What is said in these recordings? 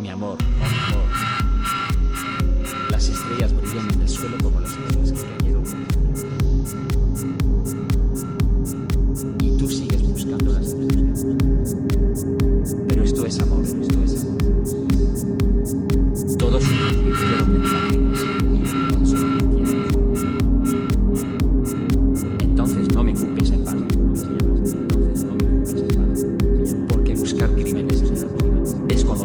mi amor, oh mi amor. Las estrellas brillan en el suelo como las perlas que cayeron. Y tú sigues buscando las estrellas. Pero esto es amor, esto es amor. En lágrimas y. Entonces no me culpes en vano. Entonces no me culpes en vano. Porque buscar crímenes es es como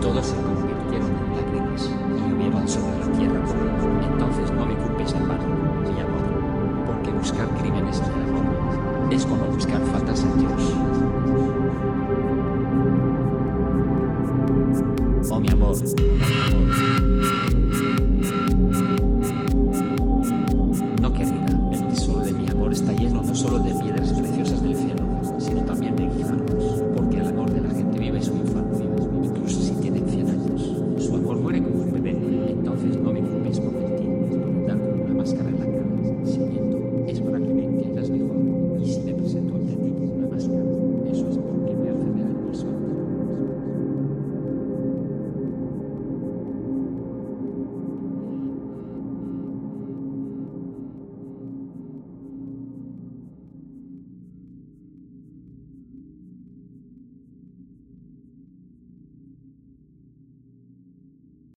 del. Todos se convirtieron en lágrimas y llovieron sobre la tierra. Entonces no me culpes en vano, mi amor. Porque buscar crímenes en el amor es como buscar faltas en Dios. Oh mi amor